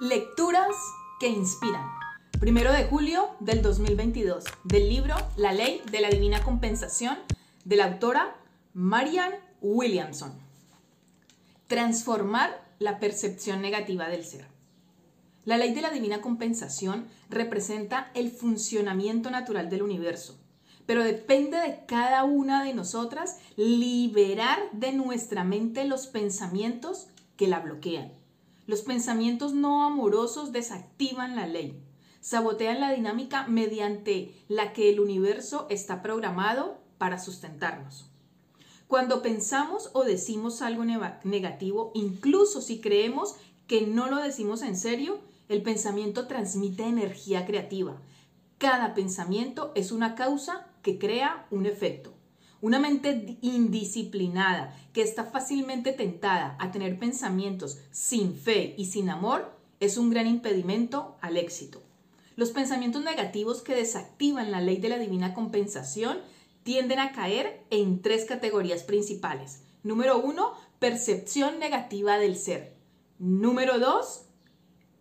Lecturas que inspiran. Primero de julio del 2022, del libro La ley de la divina compensación, de la autora Marian Williamson. Transformar la percepción negativa del ser. La ley de la divina compensación representa el funcionamiento natural del universo, pero depende de cada una de nosotras liberar de nuestra mente los pensamientos que la bloquean. Los pensamientos no amorosos desactivan la ley, sabotean la dinámica mediante la que el universo está programado para sustentarnos. Cuando pensamos o decimos algo negativo, incluso si creemos que no lo decimos en serio, el pensamiento transmite energía creativa. Cada pensamiento es una causa que crea un efecto. Una mente indisciplinada que está fácilmente tentada a tener pensamientos sin fe y sin amor es un gran impedimento al éxito. Los pensamientos negativos que desactivan la ley de la divina compensación tienden a caer en tres categorías principales. Número uno, percepción negativa del ser. Número dos,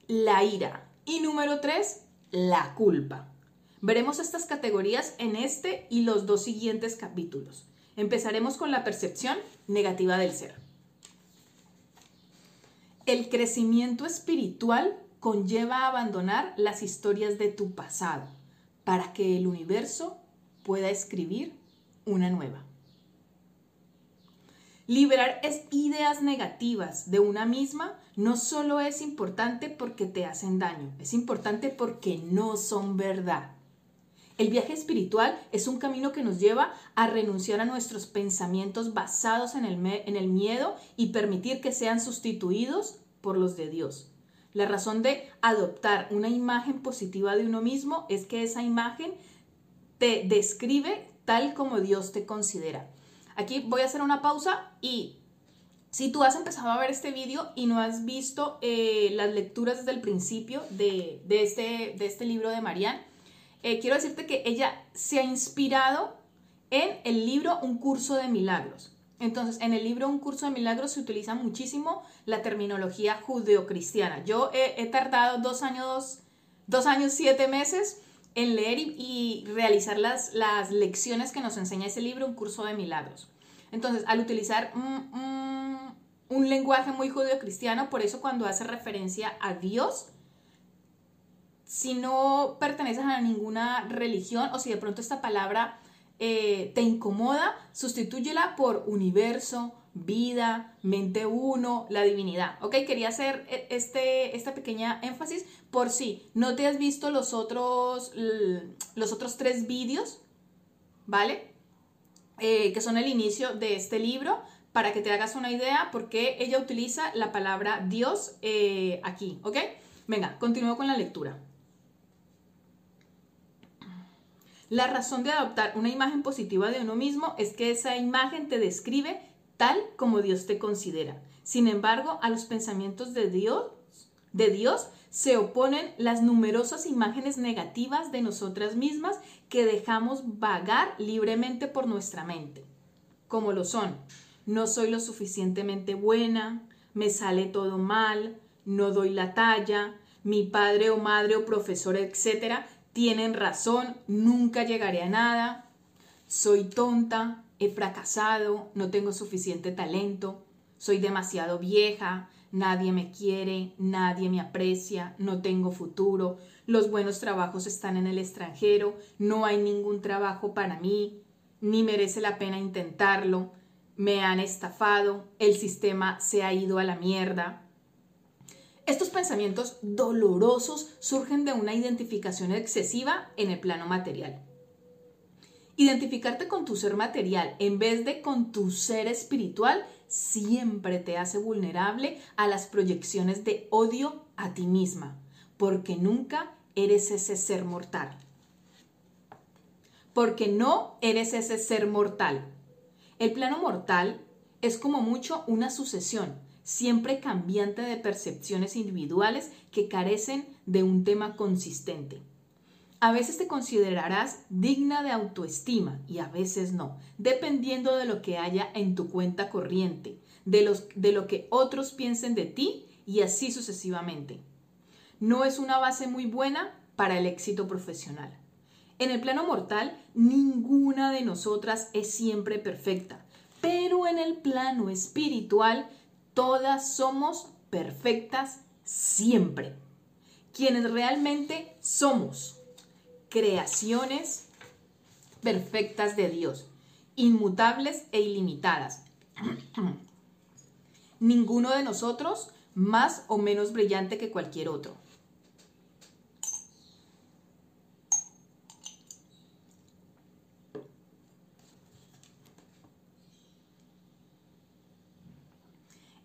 la ira. Y número tres, la culpa. Veremos estas categorías en este y los dos siguientes capítulos. Empezaremos con la percepción negativa del ser. El crecimiento espiritual conlleva abandonar las historias de tu pasado para que el universo pueda escribir una nueva. Liberar ideas negativas de una misma no solo es importante porque te hacen daño, es importante porque no son verdad. El viaje espiritual es un camino que nos lleva a renunciar a nuestros pensamientos basados en el, en el, miedo y permitir que sean sustituidos por los de Dios. La razón de adoptar una imagen positiva de uno mismo es que esa imagen te describe tal como Dios te considera. Aquí voy a hacer una pausa y si tú has empezado a ver este vídeo y no has visto eh, las lecturas desde el principio de, este, de este libro de Marianne, eh, quiero decirte que ella se ha inspirado en el libro Un curso de milagros. Entonces, en el libro Un curso de milagros se utiliza muchísimo la terminología judeocristiana. Yo he, tardado dos años, dos años, siete meses en leer y, realizar las, las, lecciones que nos enseña ese libro, Un curso de milagros. Entonces, al utilizar un lenguaje muy judeocristiano, por eso cuando hace referencia a Dios, si no perteneces a ninguna religión o si de pronto esta palabra eh, te incomoda, sustitúyela por universo, vida, mente uno, la divinidad. ¿Ok? Quería hacer e, este, esta pequeña énfasis por si no te has visto los otros, los otros tres vídeos, ¿vale? Eh, que son el inicio de este libro, para que te hagas una idea por qué ella utiliza la palabra Dios eh, aquí, ¿ok? Venga, continúo con la lectura. La razón de adoptar una imagen positiva de uno mismo es que esa imagen te describe tal como Dios te considera. Sin embargo, a los pensamientos de Dios, de Dios se oponen las numerosas imágenes negativas de nosotras mismas que dejamos vagar libremente por nuestra mente, como lo son, no soy lo suficientemente buena, me sale todo mal, no doy la talla, mi padre o madre o profesor, etcétera, tienen razón, nunca llegaré a nada, soy tonta, he fracasado, no tengo suficiente talento, soy demasiado vieja, nadie me quiere, nadie me aprecia, no tengo futuro, los buenos trabajos están en el extranjero, no hay ningún trabajo para mí, ni merece la pena intentarlo, me han estafado, el sistema se ha ido a la mierda, estos pensamientos dolorosos surgen de una identificación excesiva en el plano material. Identificarte con tu ser material en vez de con tu ser espiritual siempre te hace vulnerable a las proyecciones de odio a ti misma, porque nunca eres ese ser mortal. Porque no eres ese ser mortal. El plano mortal es como mucho una sucesión siempre cambiante de percepciones individuales que carecen de un tema consistente. A veces te considerarás digna de autoestima y a veces no, dependiendo de lo que haya en tu cuenta corriente, de, los, de lo que otros piensen de ti y así sucesivamente. no es una base muy buena para el éxito profesional. En el plano mortal, ninguna de nosotras es siempre perfecta, pero en el plano espiritual, todas somos perfectas siempre. Quienes realmente somos creaciones perfectas de Dios, inmutables e ilimitadas. Ninguno de nosotros más o menos brillante que cualquier otro.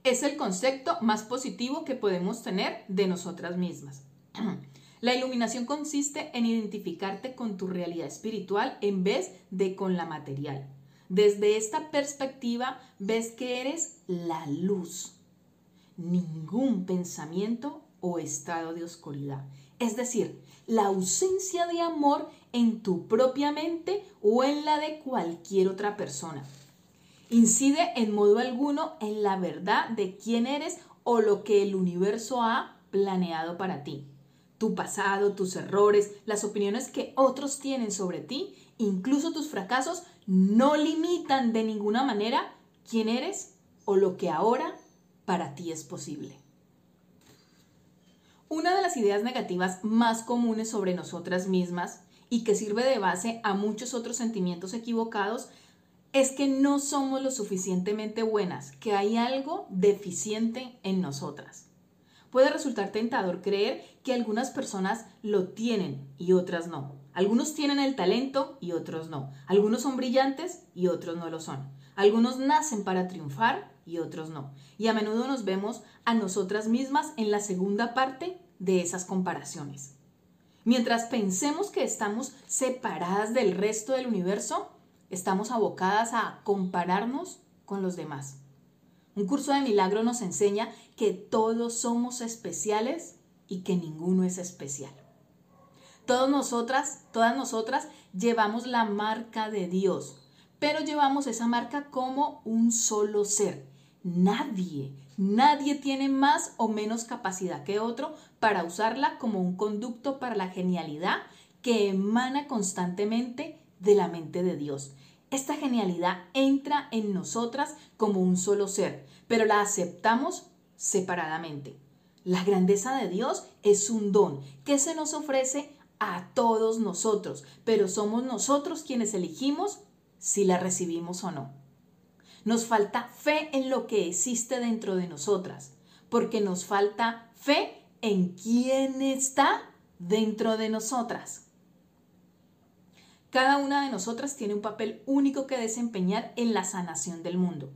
Es el concepto más positivo que podemos tener de nosotras mismas. La iluminación consiste en identificarte con tu realidad espiritual en vez de con la material. Desde esta perspectiva ves que eres la luz, ningún pensamiento o estado de oscuridad. Es decir, la ausencia de amor en tu propia mente o en la de cualquier otra persona. Incide en modo alguno en la verdad de quién eres o lo que el universo ha planeado para ti tu pasado, tus errores, las opiniones que otros tienen sobre ti, incluso tus fracasos, no limitan de ninguna manera quién eres o lo que ahora para ti es posible. Una de las ideas negativas más comunes sobre nosotras mismas y que sirve de base a muchos otros sentimientos equivocados es que no somos lo suficientemente buenas, que hay algo deficiente en nosotras. Puede resultar tentador creer que algunas personas lo tienen y otras no. Algunos tienen el talento y otros no. Algunos son brillantes y otros no lo son. Algunos nacen para triunfar y otros no. Y a menudo nos vemos a nosotras mismas en la segunda parte de esas comparaciones. Mientras pensemos que estamos separadas del resto del universo, estamos abocadas a compararnos con los demás. Un curso de milagro nos enseña que todos somos especiales y que ninguno es especial. Todas nosotras, todas nosotras llevamos la marca de Dios, pero llevamos esa marca como un solo ser. Nadie, nadie tiene más o menos capacidad que otro para usarla como un conducto para la genialidad que emana constantemente de la mente de Dios. Esta genialidad entra en nosotras como un solo ser, pero la aceptamos separadamente. La grandeza de Dios es un don que se nos ofrece a todos nosotros, pero somos nosotros quienes elegimos si la recibimos o no. Nos falta fe en lo que existe dentro de nosotras, porque nos falta fe en quién está dentro de nosotras. Cada una de nosotras tiene un papel único que desempeñar en la sanación del mundo.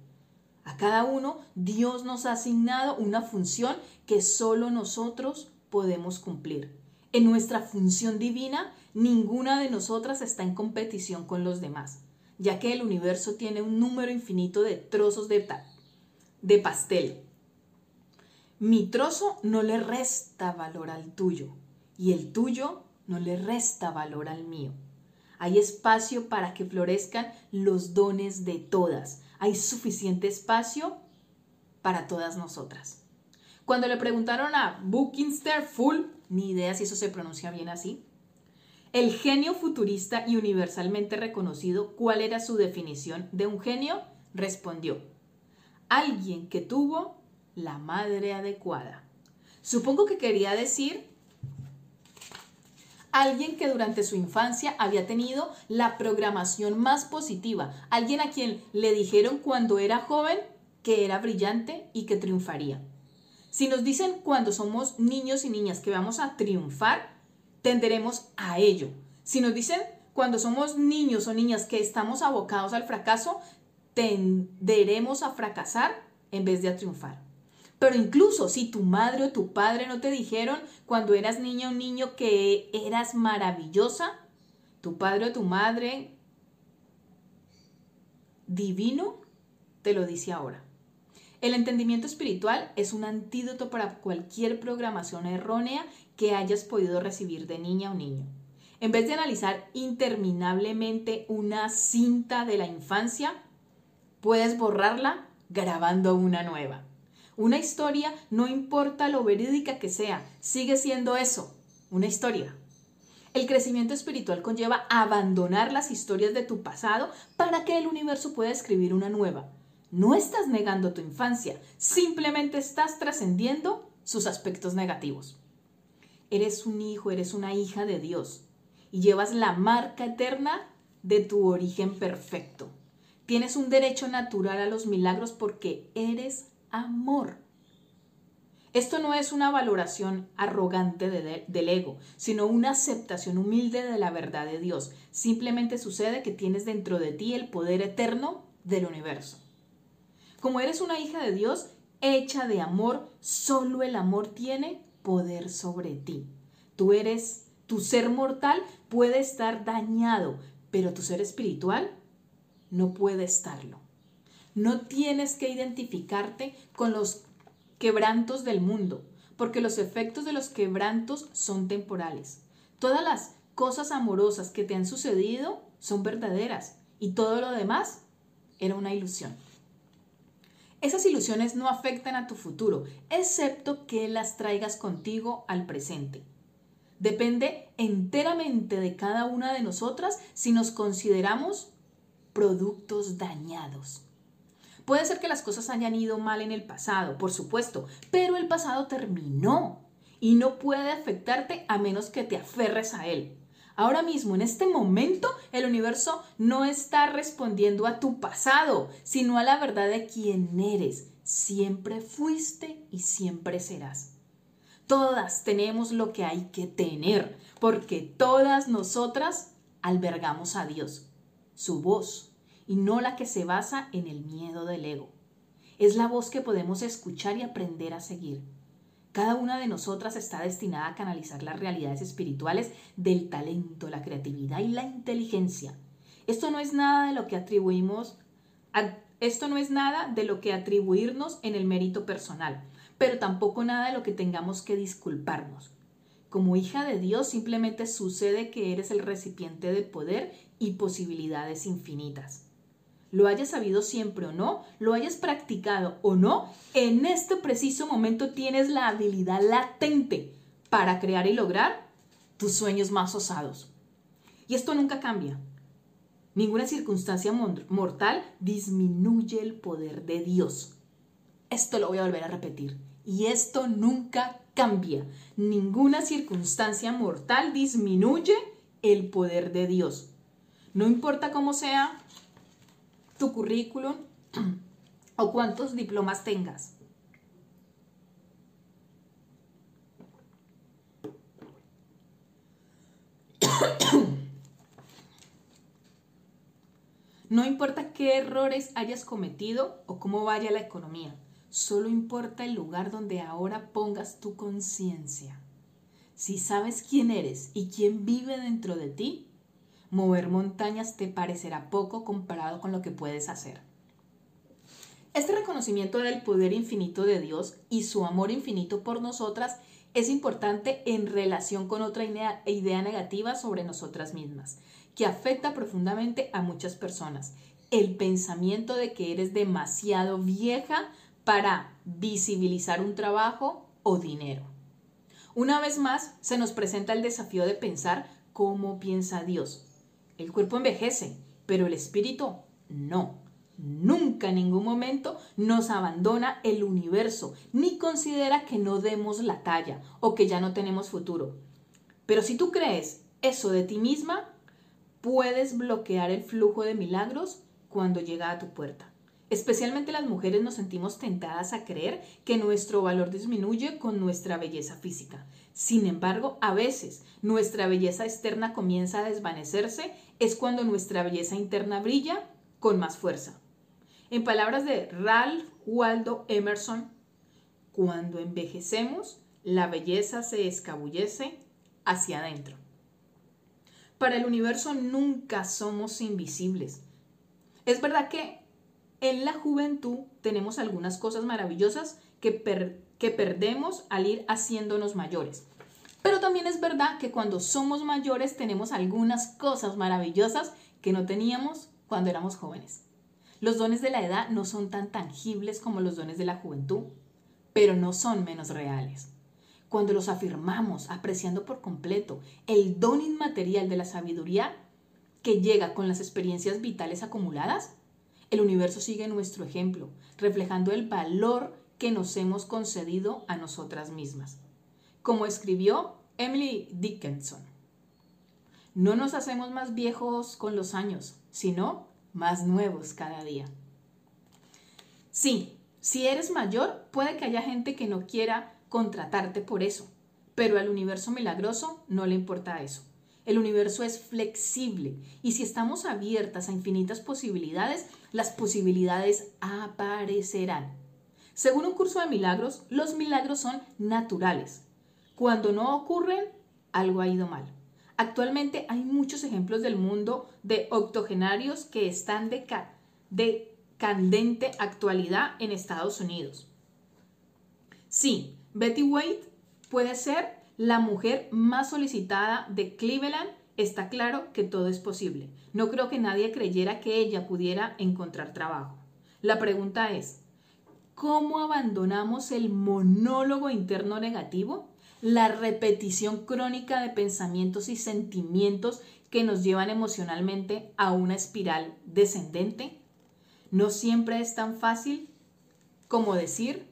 A cada uno Dios nos ha asignado una función que solo nosotros podemos cumplir. En nuestra función divina, ninguna de nosotras está en competición con los demás, ya que el universo tiene un número infinito de trozos de, de pastel. Mi trozo no le resta valor al tuyo y el tuyo no le resta valor al mío. Hay espacio para que florezcan los dones de todas. Hay suficiente espacio para todas nosotras. Cuando le preguntaron a Buckingster Full, ni idea si eso se pronuncia bien así, el genio futurista y universalmente reconocido, ¿cuál era su definición de un genio? Respondió, alguien que tuvo la madre adecuada. Supongo que quería decir alguien que durante su infancia había tenido la programación más positiva, alguien a quien le dijeron cuando era joven que era brillante y que triunfaría. Si nos dicen cuando somos niños y niñas que vamos a triunfar, tenderemos a ello. Si nos dicen cuando somos niños o niñas que estamos abocados al fracaso, tenderemos a fracasar en vez de a triunfar. Pero incluso si tu madre o tu padre no te dijeron cuando eras niña o niño que eras maravillosa, tu padre o tu madre divino te lo dice ahora. El entendimiento espiritual es un antídoto para cualquier programación errónea que hayas podido recibir de niña o niño. En vez de analizar interminablemente una cinta de la infancia, puedes borrarla grabando una nueva. Una historia, no importa lo verídica que sea, sigue siendo eso, una historia. El crecimiento espiritual conlleva abandonar las historias de tu pasado para que el universo pueda escribir una nueva. No estás negando tu infancia, simplemente estás trascendiendo sus aspectos negativos. Eres un hijo, eres una hija de Dios y llevas la marca eterna de tu origen perfecto. Tienes un derecho natural a los milagros porque eres amor. Esto no es una valoración arrogante del ego, sino una aceptación humilde de la verdad de Dios. Simplemente sucede que tienes dentro de ti el poder eterno del universo. Como eres una hija de Dios, hecha de amor, solo el amor tiene poder sobre ti. Tú eres, tu ser mortal puede estar dañado, pero tu ser espiritual no puede estarlo. No tienes que identificarte con los quebrantos del mundo, porque los efectos de los quebrantos son temporales. Todas las cosas amorosas que te han sucedido son verdaderas y todo lo demás era una ilusión. Esas ilusiones no afectan a tu futuro, excepto que las traigas contigo al presente. Depende enteramente de cada una de nosotras si nos consideramos productos dañados. Puede ser que las cosas hayan ido mal en el pasado, por supuesto, pero el pasado terminó y no puede afectarte a menos que te aferres a él. Ahora mismo, en este momento, el universo no está respondiendo a tu pasado, sino a la verdad de quién eres. Siempre fuiste y siempre serás. Todas tenemos lo que hay que tener, porque todas nosotras albergamos a Dios, su voz, y no la que se basa en el miedo del ego. Es la voz que podemos escuchar y aprender a seguir. Cada una de nosotras está destinada a canalizar las realidades espirituales del talento, la creatividad y la inteligencia. Esto no es nada de lo que atribuimos esto no es nada de lo que atribuirnos en el mérito personal, pero tampoco nada de lo que tengamos que disculparnos. Como hija de Dios simplemente sucede que eres el recipiente de poder y posibilidades infinitas lo hayas sabido siempre o no, lo hayas practicado o no, en este preciso momento tienes la habilidad latente para crear y lograr tus sueños más osados. Y esto nunca cambia. Ninguna circunstancia mortal disminuye el poder de Dios. Esto lo voy a volver a repetir. Y esto nunca cambia. Ninguna circunstancia mortal disminuye el poder de Dios. No importa cómo sea tu currículum o cuántos diplomas tengas. No importa qué errores hayas cometido o cómo vaya la economía, solo importa el lugar donde ahora pongas tu conciencia. Si sabes quién eres y quién vive dentro de ti, mover montañas te parecerá poco comparado con lo que puedes hacer. Este reconocimiento del poder infinito de Dios y su amor infinito por nosotras es importante en relación con otra idea, negativa sobre nosotras mismas, que afecta profundamente a muchas personas. El pensamiento de que eres demasiado vieja para visibilizar un trabajo o dinero. Una vez más, se nos presenta el desafío de pensar cómo piensa Dios, el cuerpo envejece, pero el espíritu no. Nunca en ningún momento nos abandona el universo, ni considera que no demos la talla o que ya no tenemos futuro. Pero si tú crees eso de ti misma, puedes bloquear el flujo de milagros cuando llega a tu puerta. Especialmente las mujeres nos sentimos tentadas a creer que nuestro valor disminuye con nuestra belleza física. Sin embargo, a veces nuestra belleza externa comienza a desvanecerse, es cuando nuestra belleza interna brilla con más fuerza. En palabras de Ralph Waldo Emerson, cuando envejecemos, la belleza se escabullece hacia adentro. Para el universo nunca somos invisibles. Es verdad que en la juventud tenemos algunas cosas maravillosas que, que perdemos al ir haciéndonos mayores. Pero también es verdad que cuando somos mayores tenemos algunas cosas maravillosas que no teníamos cuando éramos jóvenes. Los dones de la edad no son tan tangibles como los dones de la juventud. pero no son menos reales. Cuando los afirmamos apreciando por completo el don inmaterial de la sabiduría que llega con las experiencias vitales acumuladas, el universo sigue nuestro ejemplo, reflejando el valor que nos hemos concedido a nosotras mismas. Como escribió Emily Dickinson, no nos hacemos más viejos con los años, sino más nuevos cada día. Sí, si eres mayor, puede que haya gente que no quiera contratarte por eso, pero al universo milagroso no le importa eso. El universo es flexible y si estamos abiertas a infinitas posibilidades, las posibilidades aparecerán. Según un curso de milagros, los milagros son naturales. Cuando no ocurren, algo ha ido mal. Actualmente hay muchos ejemplos del mundo de octogenarios que están de, de candente actualidad en Estados Unidos. Sí, Betty White puede ser la mujer más solicitada de Cleveland, está claro que todo es posible. No creo que nadie creyera que ella pudiera encontrar trabajo. La pregunta es, ¿cómo abandonamos el monólogo interno negativo? La repetición crónica de pensamientos y sentimientos que nos llevan emocionalmente a una espiral descendente. No siempre es tan fácil como decir,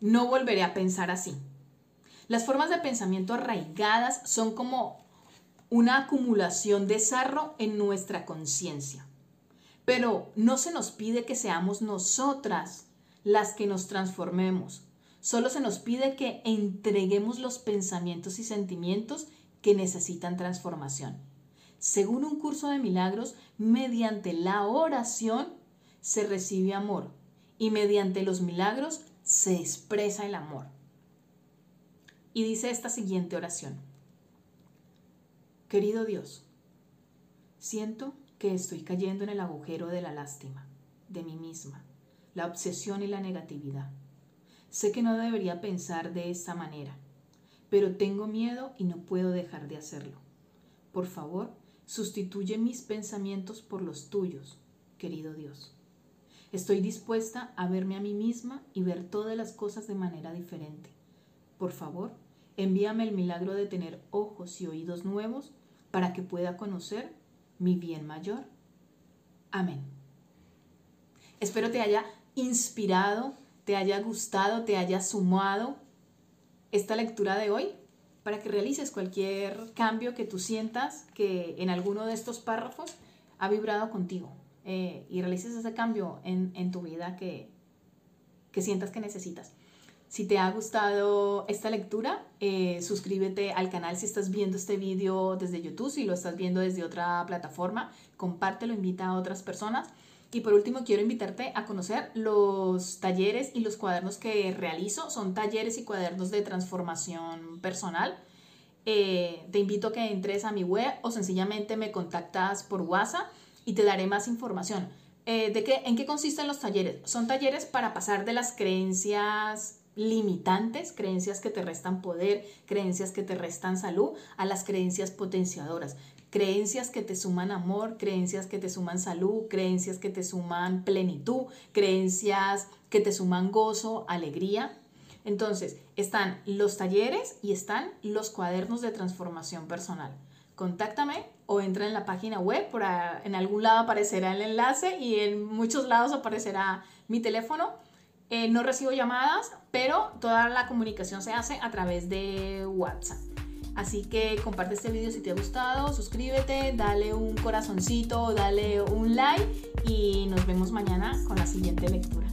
no volveré a pensar así. Las formas de pensamiento arraigadas son como una acumulación de sarro en nuestra conciencia. Pero no se nos pide que seamos nosotras las que nos transformemos. Solo se nos pide que entreguemos los pensamientos y sentimientos que necesitan transformación. Según un curso de milagros, mediante la oración se recibe amor y mediante los milagros se expresa el amor y dice esta siguiente oración. Querido Dios, siento que estoy cayendo en el agujero de la lástima, de mí misma, la obsesión y la negatividad. Sé que no debería pensar de esta manera, pero tengo miedo y no puedo dejar de hacerlo. Por favor, sustituye mis pensamientos por los tuyos, querido Dios. Estoy dispuesta a verme a mí misma y ver todas las cosas de manera diferente. Por favor, Envíame el milagro de tener ojos y oídos nuevos para que pueda conocer mi bien mayor. Amén. Espero te haya inspirado, te haya gustado, te haya sumado esta lectura de hoy para que realices cualquier cambio que tú sientas que en alguno de estos párrafos ha vibrado contigo eh, y realices ese cambio en, tu vida que, que sientas que necesitas. Si te ha gustado esta lectura, eh, suscríbete al canal si estás viendo este video desde YouTube, si lo estás viendo desde otra plataforma, compártelo, invita a otras personas. Y por último, quiero invitarte a conocer los talleres y los cuadernos que realizo. Son talleres y cuadernos de transformación personal. Eh, te invito a que entres a mi web o sencillamente me contactas por WhatsApp y te daré más información. Eh, ¿de qué, ¿En qué consisten los talleres? Son talleres para pasar de las creencias limitantes, creencias que te restan poder, creencias que te restan salud, a las creencias potenciadoras, creencias que te suman amor, creencias que te suman salud, creencias que te suman plenitud, creencias que te suman gozo, alegría. Entonces, están los talleres y están los cuadernos de transformación personal. Contáctame o entra en la página web, por en algún lado aparecerá el enlace y en muchos lados aparecerá mi teléfono eh, no recibo llamadas, pero toda la comunicación se hace a través de WhatsApp. Así que comparte este video si te ha gustado, suscríbete, dale un corazoncito, dale un like y nos vemos mañana con la siguiente lectura.